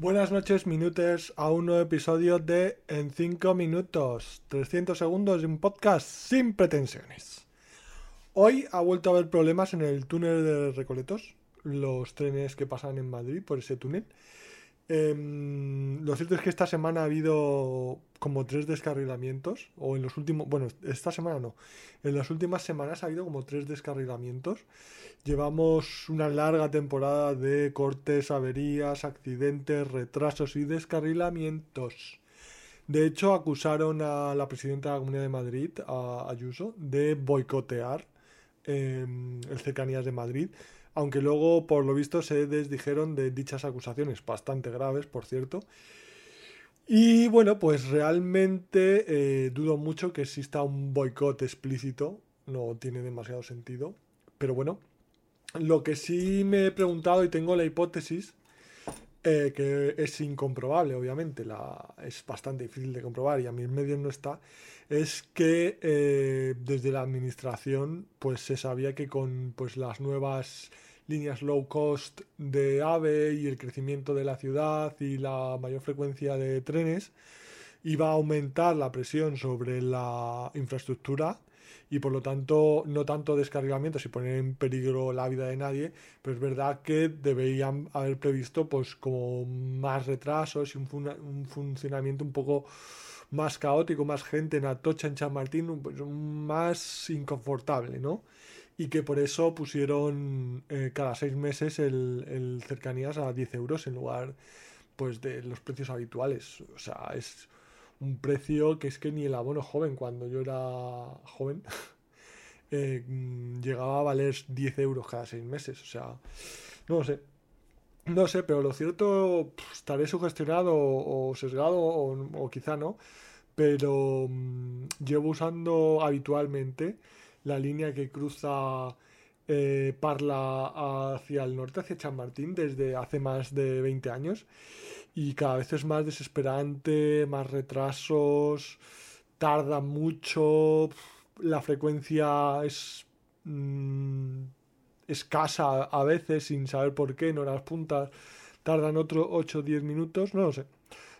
Buenas noches, minutos, a un nuevo episodio de En 5 minutos, 300 segundos de un podcast sin pretensiones. Hoy ha vuelto a haber problemas en el túnel de Recoletos, los trenes que pasan en Madrid por ese túnel. Em, lo cierto es que esta semana ha habido como tres descarrilamientos, o en los últimos, bueno, esta semana no, en las últimas semanas ha habido como tres descarrilamientos. Llevamos una larga temporada de cortes, averías, accidentes, retrasos y descarrilamientos. De hecho, acusaron a la presidenta de la Comunidad de Madrid, a Ayuso, de boicotear em, el Cercanías de Madrid aunque luego, por lo visto, se desdijeron de dichas acusaciones, bastante graves, por cierto. Y bueno, pues realmente eh, dudo mucho que exista un boicot explícito, no tiene demasiado sentido, pero bueno, lo que sí me he preguntado y tengo la hipótesis, eh, que es incomprobable, obviamente, la, es bastante difícil de comprobar y a mis medios no está, es que eh, desde la administración pues se sabía que con pues las nuevas líneas low cost de AVE y el crecimiento de la ciudad y la mayor frecuencia de trenes iba a aumentar la presión sobre la infraestructura y por lo tanto no tanto descargamientos y poner en peligro la vida de nadie, pero es verdad que deberían haber previsto pues como más retrasos y un, un funcionamiento un poco más caótico, más gente en Atocha, en Chamartín, pues, más inconfortable, ¿no? Y que por eso pusieron eh, cada seis meses el, cercanías a 10 euros en lugar pues de los precios habituales. O sea, es un precio que es que ni el abono joven, cuando yo era joven, eh, llegaba a valer 10 euros cada seis meses. O sea, no lo sé. No sé, pero lo cierto, estaré sugestionado o, sesgado o, quizá no, pero mm, llevo usando habitualmente la línea que cruza eh, Parla hacia el norte, hacia Chamartín, desde hace más de 20 años y cada vez es más desesperante, más retrasos, tarda mucho, la frecuencia es... Mm, escasa a veces sin saber por qué, en horas puntas tardan otros 8 o 10 minutos, no lo sé,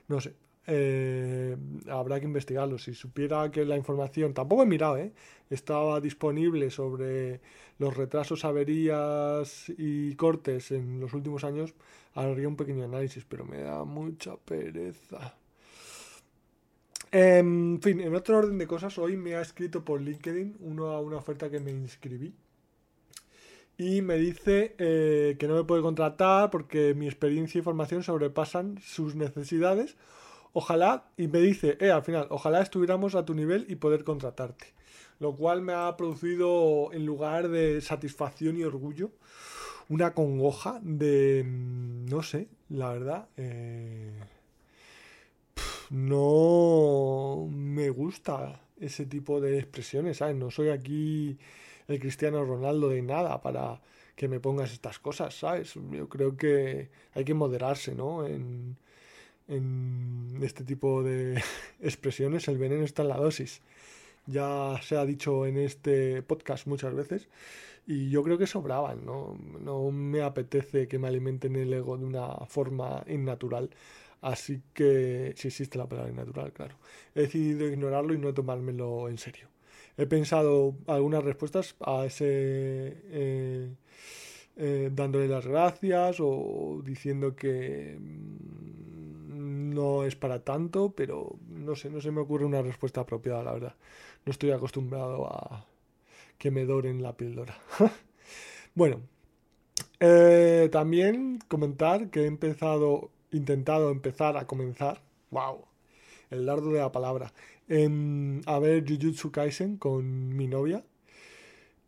no sé. Eh, habrá que investigarlo. Si supiera que la información, tampoco he mirado, ¿eh? estaba disponible sobre los retrasos, averías y cortes en los últimos años, haría un pequeño análisis, pero me da mucha pereza. En fin, en otro orden de cosas, hoy me ha escrito por LinkedIn uno a una oferta que me inscribí y me dice eh, que no me puede contratar porque mi experiencia y formación sobrepasan sus necesidades. Ojalá, y me dice, eh, al final, ojalá estuviéramos a tu nivel y poder contratarte. Lo cual me ha producido, en lugar de satisfacción y orgullo, una congoja de, mm, no sé, la verdad, eh, no me gusta ese tipo de expresiones, ¿sabes? No soy aquí el Cristiano Ronaldo de nada para que me pongas estas cosas, ¿sabes? Yo creo que hay que moderarse, ¿no? En, en este tipo de expresiones el veneno está en la dosis. Ya se ha dicho en este podcast muchas veces y yo creo que sobraban, ¿no? No me apetece que me alimenten el ego de una forma innatural. Así que, si existe la palabra innatural, claro. He decidido ignorarlo y no tomármelo en serio he pensado algunas respuestas a ese eh, eh, dándole las gracias o diciendo que no es para tanto, pero no sé, no se me ocurre una respuesta apropiada, la verdad. No estoy acostumbrado a que me doren la píldora. bueno, eh, también comentar que he empezado, intentado empezar a comenzar. ¡Wow! el dardo de la palabra, a ver Jujutsu Kaisen con mi novia,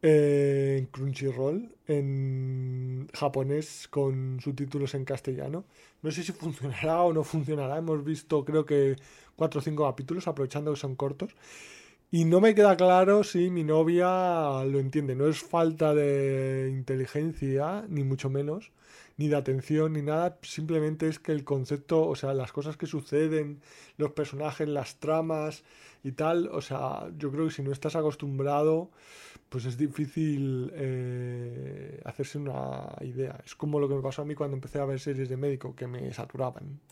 en Crunchyroll, en japonés con subtítulos en castellano. No sé si funcionará o no funcionará. Hemos visto creo que cuatro o cinco capítulos, aprovechando que son cortos. Y no me queda claro si mi novia lo entiende. No es falta de inteligencia, ni mucho menos, ni de atención, ni nada. Simplemente es que el concepto, o sea, las cosas que suceden, los personajes, las tramas y tal, o sea, yo creo que si no estás acostumbrado, pues es difícil eh, hacerse una idea. Es como lo que me pasó a mí cuando empecé a ver series de médico, que me saturaban.